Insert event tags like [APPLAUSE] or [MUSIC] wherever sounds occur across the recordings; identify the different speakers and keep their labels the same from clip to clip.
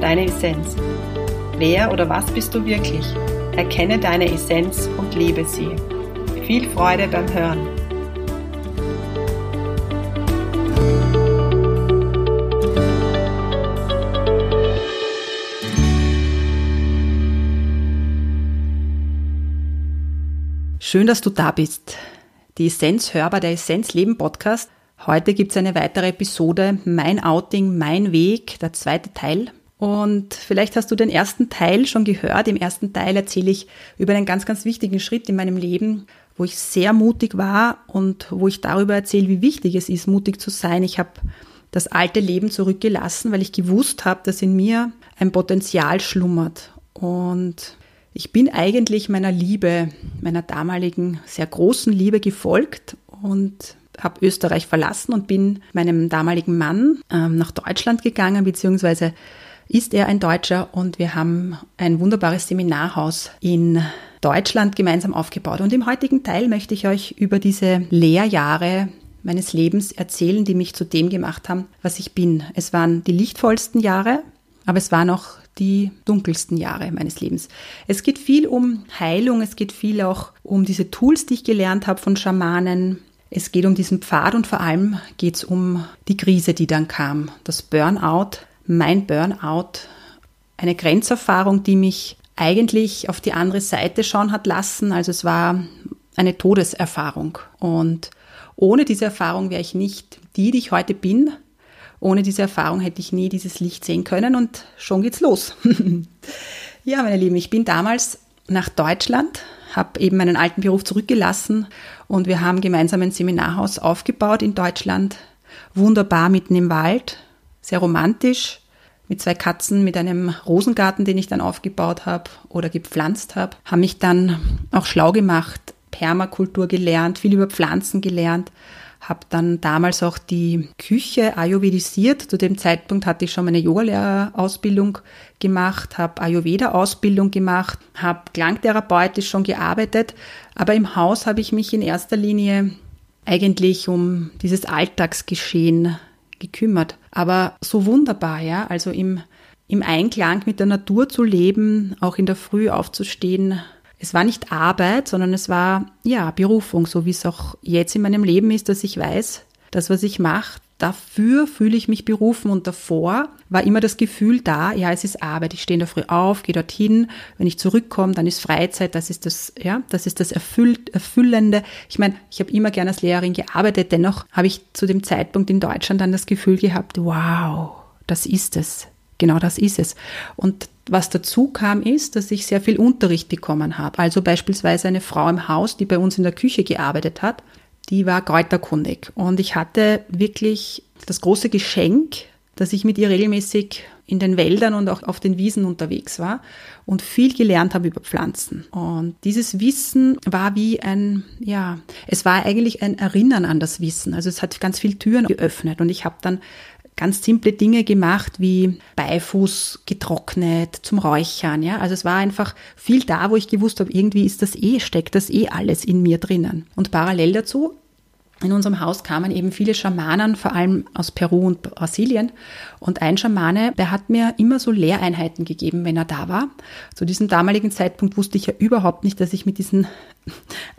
Speaker 1: deine Essenz. Wer oder was bist du wirklich? Erkenne deine Essenz und lebe sie. Viel Freude beim Hören. Schön, dass du da bist. Die Essenz hörbar, der Essenz Leben Podcast. Heute gibt es eine weitere Episode, Mein Outing, mein Weg, der zweite Teil. Und vielleicht hast du den ersten Teil schon gehört. Im ersten Teil erzähle ich über einen ganz, ganz wichtigen Schritt in meinem Leben, wo ich sehr mutig war und wo ich darüber erzähle, wie wichtig es ist, mutig zu sein. Ich habe das alte Leben zurückgelassen, weil ich gewusst habe, dass in mir ein Potenzial schlummert. Und ich bin eigentlich meiner Liebe, meiner damaligen sehr großen Liebe gefolgt und habe Österreich verlassen und bin meinem damaligen Mann ähm, nach Deutschland gegangen, beziehungsweise ist er ein Deutscher und wir haben ein wunderbares Seminarhaus in Deutschland gemeinsam aufgebaut. Und im heutigen Teil möchte ich euch über diese Lehrjahre meines Lebens erzählen, die mich zu dem gemacht haben, was ich bin. Es waren die lichtvollsten Jahre, aber es waren auch die dunkelsten Jahre meines Lebens. Es geht viel um Heilung, es geht viel auch um diese Tools, die ich gelernt habe von Schamanen. Es geht um diesen Pfad und vor allem geht es um die Krise, die dann kam, das Burnout, mein Burnout eine Grenzerfahrung, die mich eigentlich auf die andere Seite schauen hat lassen. Also es war eine Todeserfahrung. Und ohne diese Erfahrung wäre ich nicht die, die ich heute bin. Ohne diese Erfahrung hätte ich nie dieses Licht sehen können und schon geht's los. [LAUGHS] ja, meine Lieben, ich bin damals nach Deutschland, habe eben meinen alten Beruf zurückgelassen und wir haben gemeinsam ein Seminarhaus aufgebaut in Deutschland. Wunderbar mitten im Wald, sehr romantisch, mit zwei Katzen, mit einem Rosengarten, den ich dann aufgebaut habe oder gepflanzt habe. Habe mich dann auch schlau gemacht, Permakultur gelernt, viel über Pflanzen gelernt, habe dann damals auch die Küche ayurvedisiert. Zu dem Zeitpunkt hatte ich schon meine Yogalehrerausbildung gemacht, habe Ayurveda-Ausbildung gemacht, habe klangtherapeutisch schon gearbeitet, aber im Haus habe ich mich in erster Linie eigentlich um dieses Alltagsgeschehen gekümmert. Aber so wunderbar, ja, also im, im Einklang mit der Natur zu leben, auch in der Früh aufzustehen. Es war nicht Arbeit, sondern es war, ja, Berufung, so wie es auch jetzt in meinem Leben ist, dass ich weiß, das, was ich mache, dafür fühle ich mich berufen und davor war immer das Gefühl da, ja, es ist Arbeit, ich stehe in der Früh auf, gehe dorthin, wenn ich zurückkomme, dann ist Freizeit, das ist das, ja, das ist das Erfüllt, Erfüllende. Ich meine, ich habe immer gerne als Lehrerin gearbeitet, dennoch habe ich zu dem Zeitpunkt in Deutschland dann das Gefühl gehabt, wow, das ist es. Genau das ist es. Und was dazu kam, ist, dass ich sehr viel Unterricht bekommen habe. Also beispielsweise eine Frau im Haus, die bei uns in der Küche gearbeitet hat, die war kräuterkundig. Und ich hatte wirklich das große Geschenk, dass ich mit ihr regelmäßig in den Wäldern und auch auf den Wiesen unterwegs war und viel gelernt habe über Pflanzen. Und dieses Wissen war wie ein, ja, es war eigentlich ein Erinnern an das Wissen. Also es hat ganz viele Türen geöffnet und ich habe dann ganz simple Dinge gemacht, wie Beifuß getrocknet zum Räuchern, ja. Also es war einfach viel da, wo ich gewusst habe, irgendwie ist das eh, steckt das eh alles in mir drinnen. Und parallel dazu in unserem Haus kamen eben viele Schamanen, vor allem aus Peru und Brasilien. Und ein Schamane, der hat mir immer so Lehreinheiten gegeben, wenn er da war. Zu diesem damaligen Zeitpunkt wusste ich ja überhaupt nicht, dass ich mit diesen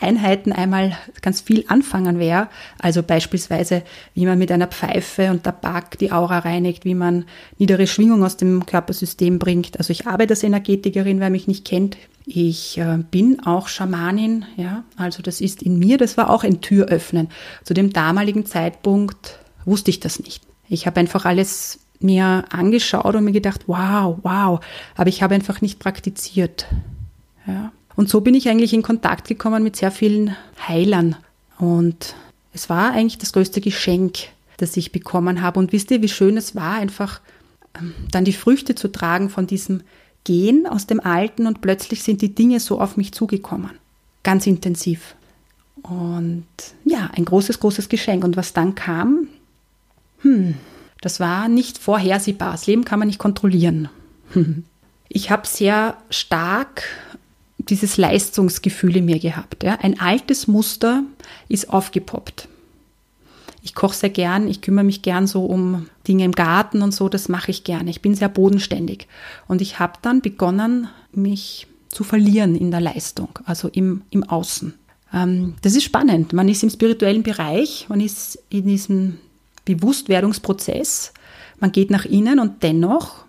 Speaker 1: Einheiten einmal ganz viel anfangen werde. Also beispielsweise, wie man mit einer Pfeife und Tabak die Aura reinigt, wie man niedere Schwingung aus dem Körpersystem bringt. Also ich arbeite als Energetikerin, wer mich nicht kennt, ich äh, bin auch Schamanin, ja, also das ist in mir, das war auch ein Türöffnen. Zu dem damaligen Zeitpunkt wusste ich das nicht. Ich habe einfach alles mir angeschaut und mir gedacht, wow, wow, aber ich habe einfach nicht praktiziert. Ja. Und so bin ich eigentlich in Kontakt gekommen mit sehr vielen Heilern und es war eigentlich das größte Geschenk, das ich bekommen habe. Und wisst ihr, wie schön es war, einfach ähm, dann die Früchte zu tragen von diesem Gehen aus dem Alten und plötzlich sind die Dinge so auf mich zugekommen. Ganz intensiv. Und ja, ein großes, großes Geschenk. Und was dann kam, hm, das war nicht vorhersehbar. Das Leben kann man nicht kontrollieren. [LAUGHS] Ich habe sehr stark dieses Leistungsgefühl in mir gehabt. Ja. Ein altes Muster ist aufgepoppt. Ich koche sehr gern, ich kümmere mich gern so um Dinge im Garten und so, das mache ich gerne. Ich bin sehr bodenständig. Und ich habe dann begonnen, mich zu verlieren in der Leistung, also im, im Außen. Ähm, das ist spannend. Man ist im spirituellen Bereich, man ist in diesem Bewusstwerdungsprozess, man geht nach innen und dennoch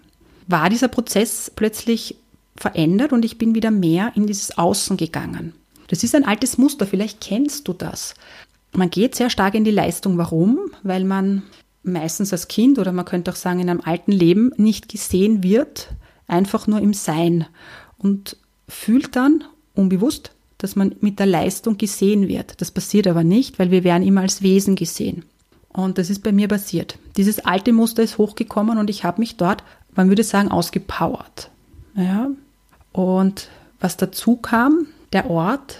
Speaker 1: war dieser Prozess plötzlich verändert und ich bin wieder mehr in dieses Außen gegangen. Das ist ein altes Muster, vielleicht kennst du das. Man geht sehr stark in die Leistung. Warum? Weil man meistens als Kind oder man könnte auch sagen in einem alten Leben nicht gesehen wird, einfach nur im Sein und fühlt dann unbewusst, dass man mit der Leistung gesehen wird. Das passiert aber nicht, weil wir werden immer als Wesen gesehen. Und das ist bei mir passiert. Dieses alte Muster ist hochgekommen und ich habe mich dort, man würde sagen, ausgepowert. Ja. Und was dazu kam, der Ort,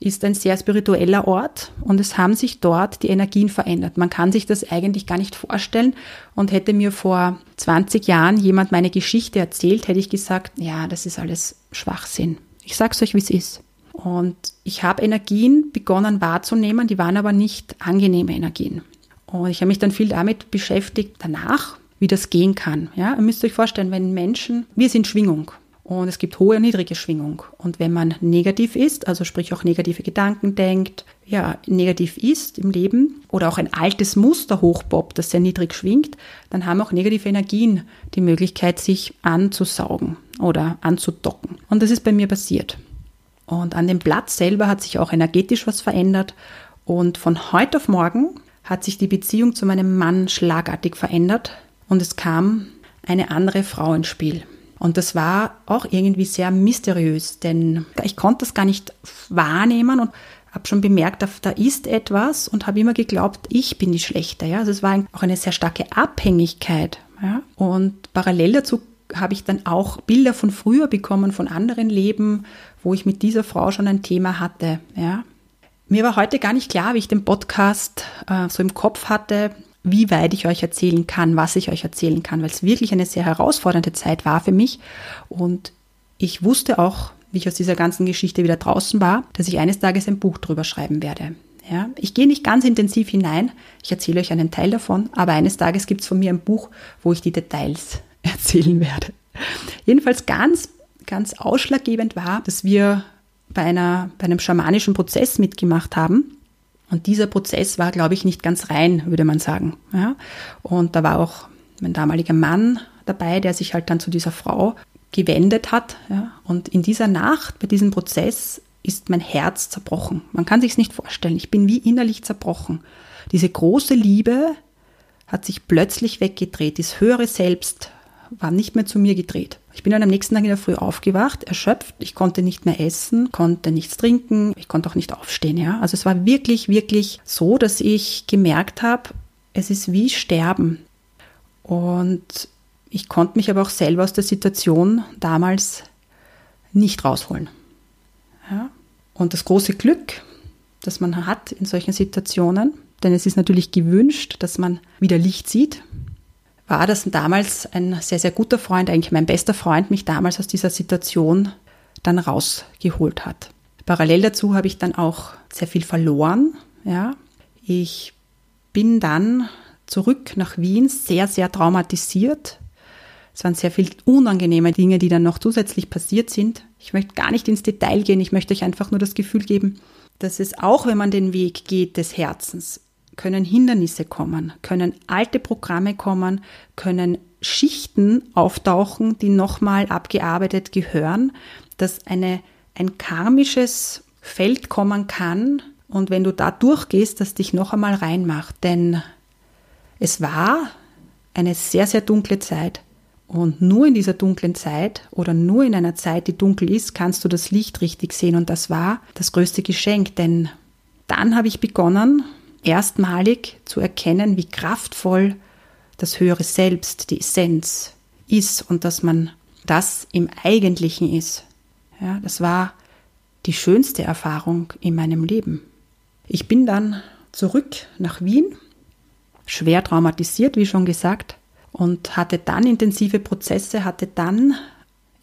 Speaker 1: ist ein sehr spiritueller Ort und es haben sich dort die Energien verändert. Man kann sich das eigentlich gar nicht vorstellen und hätte mir vor 20 Jahren jemand meine Geschichte erzählt, hätte ich gesagt, ja, das ist alles Schwachsinn. Ich sage es euch, wie es ist. Und ich habe Energien begonnen wahrzunehmen, die waren aber nicht angenehme Energien. Und ich habe mich dann viel damit beschäftigt danach, wie das gehen kann. Ja, ihr müsst euch vorstellen, wenn Menschen, wir sind Schwingung. Und es gibt hohe und niedrige Schwingung. Und wenn man negativ ist, also sprich auch negative Gedanken denkt, ja, negativ ist im Leben oder auch ein altes Muster hochpoppt, das sehr niedrig schwingt, dann haben auch negative Energien die Möglichkeit, sich anzusaugen oder anzudocken. Und das ist bei mir passiert. Und an dem Platz selber hat sich auch energetisch was verändert. Und von heute auf morgen hat sich die Beziehung zu meinem Mann schlagartig verändert und es kam eine andere Frau ins Spiel. Und das war auch irgendwie sehr mysteriös, denn ich konnte das gar nicht wahrnehmen und habe schon bemerkt, da ist etwas und habe immer geglaubt, ich bin die Schlechte. Ja? Also es war auch eine sehr starke Abhängigkeit. Ja? Und parallel dazu habe ich dann auch Bilder von früher bekommen, von anderen Leben, wo ich mit dieser Frau schon ein Thema hatte. Ja? Mir war heute gar nicht klar, wie ich den Podcast äh, so im Kopf hatte, wie weit ich euch erzählen kann, was ich euch erzählen kann, weil es wirklich eine sehr herausfordernde Zeit war für mich. Und ich wusste auch, wie ich aus dieser ganzen Geschichte wieder draußen war, dass ich eines Tages ein Buch drüber schreiben werde. Ja, ich gehe nicht ganz intensiv hinein, ich erzähle euch einen Teil davon, aber eines Tages gibt es von mir ein Buch, wo ich die Details [LAUGHS] erzählen werde. Jedenfalls ganz, ganz ausschlaggebend war, dass wir bei, einer, bei einem schamanischen Prozess mitgemacht haben und dieser Prozess war, glaube ich, nicht ganz rein, würde man sagen. Ja? Und da war auch mein damaliger Mann dabei, der sich halt dann zu dieser Frau gewendet hat. Ja? Und in dieser Nacht, bei diesem Prozess, ist mein Herz zerbrochen. Man kann sich es nicht vorstellen. Ich bin wie innerlich zerbrochen. Diese große Liebe hat sich plötzlich weggedreht. Das höhere Selbst war nicht mehr zu mir gedreht. Ich bin dann am nächsten Tag in der Früh aufgewacht, erschöpft. Ich konnte nicht mehr essen, konnte nichts trinken, ich konnte auch nicht aufstehen. Ja? Also es war wirklich, wirklich so, dass ich gemerkt habe, es ist wie Sterben. Und ich konnte mich aber auch selber aus der Situation damals nicht rausholen. Ja? Und das große Glück, das man hat in solchen Situationen, denn es ist natürlich gewünscht, dass man wieder Licht sieht, war, dass damals ein sehr, sehr guter Freund, eigentlich mein bester Freund, mich damals aus dieser Situation dann rausgeholt hat. Parallel dazu habe ich dann auch sehr viel verloren. Ja. Ich bin dann zurück nach Wien, sehr, sehr traumatisiert. Es waren sehr viele unangenehme Dinge, die dann noch zusätzlich passiert sind. Ich möchte gar nicht ins Detail gehen, ich möchte euch einfach nur das Gefühl geben, dass es auch, wenn man den Weg geht des Herzens, können Hindernisse kommen, können alte Programme kommen, können Schichten auftauchen, die nochmal abgearbeitet gehören, dass eine, ein karmisches Feld kommen kann und wenn du da durchgehst, das dich noch einmal reinmacht. Denn es war eine sehr, sehr dunkle Zeit. Und nur in dieser dunklen Zeit oder nur in einer Zeit, die dunkel ist, kannst du das Licht richtig sehen. Und das war das größte Geschenk, denn dann habe ich begonnen, erstmalig zu erkennen, wie kraftvoll das höhere Selbst, die Essenz ist und dass man das im Eigentlichen ist. Ja, das war die schönste Erfahrung in meinem Leben. Ich bin dann zurück nach Wien, schwer traumatisiert, wie schon gesagt, und hatte dann intensive Prozesse, hatte dann,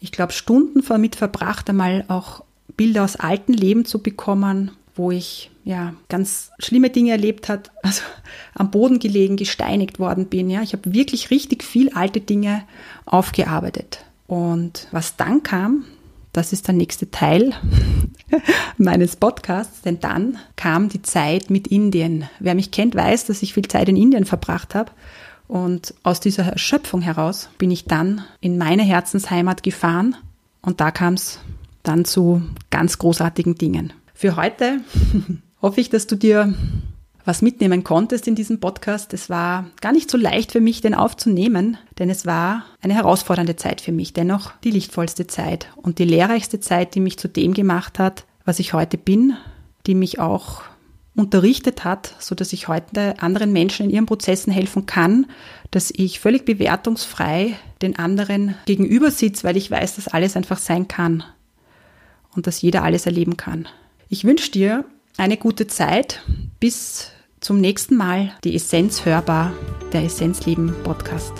Speaker 1: ich glaube, Stunden damit verbracht, einmal auch Bilder aus alten Leben zu bekommen, wo ich ja ganz schlimme Dinge erlebt hat, also am Boden gelegen, gesteinigt worden bin. Ja, ich habe wirklich richtig viel alte Dinge aufgearbeitet. Und was dann kam, das ist der nächste Teil [LAUGHS] meines Podcasts, denn dann kam die Zeit mit Indien. Wer mich kennt, weiß, dass ich viel Zeit in Indien verbracht habe. Und aus dieser Erschöpfung heraus bin ich dann in meine Herzensheimat gefahren und da kam es dann zu ganz großartigen Dingen. Für heute [LAUGHS] hoffe ich, dass du dir was mitnehmen konntest in diesem Podcast. Es war gar nicht so leicht für mich, den aufzunehmen, denn es war eine herausfordernde Zeit für mich, dennoch die lichtvollste Zeit und die lehrreichste Zeit, die mich zu dem gemacht hat, was ich heute bin, die mich auch unterrichtet hat, so dass ich heute anderen Menschen in ihren Prozessen helfen kann, dass ich völlig bewertungsfrei den anderen gegenüber sitze, weil ich weiß, dass alles einfach sein kann und dass jeder alles erleben kann. Ich wünsche dir eine gute Zeit. Bis zum nächsten Mal. Die Essenz hörbar, der Essenzleben Podcast.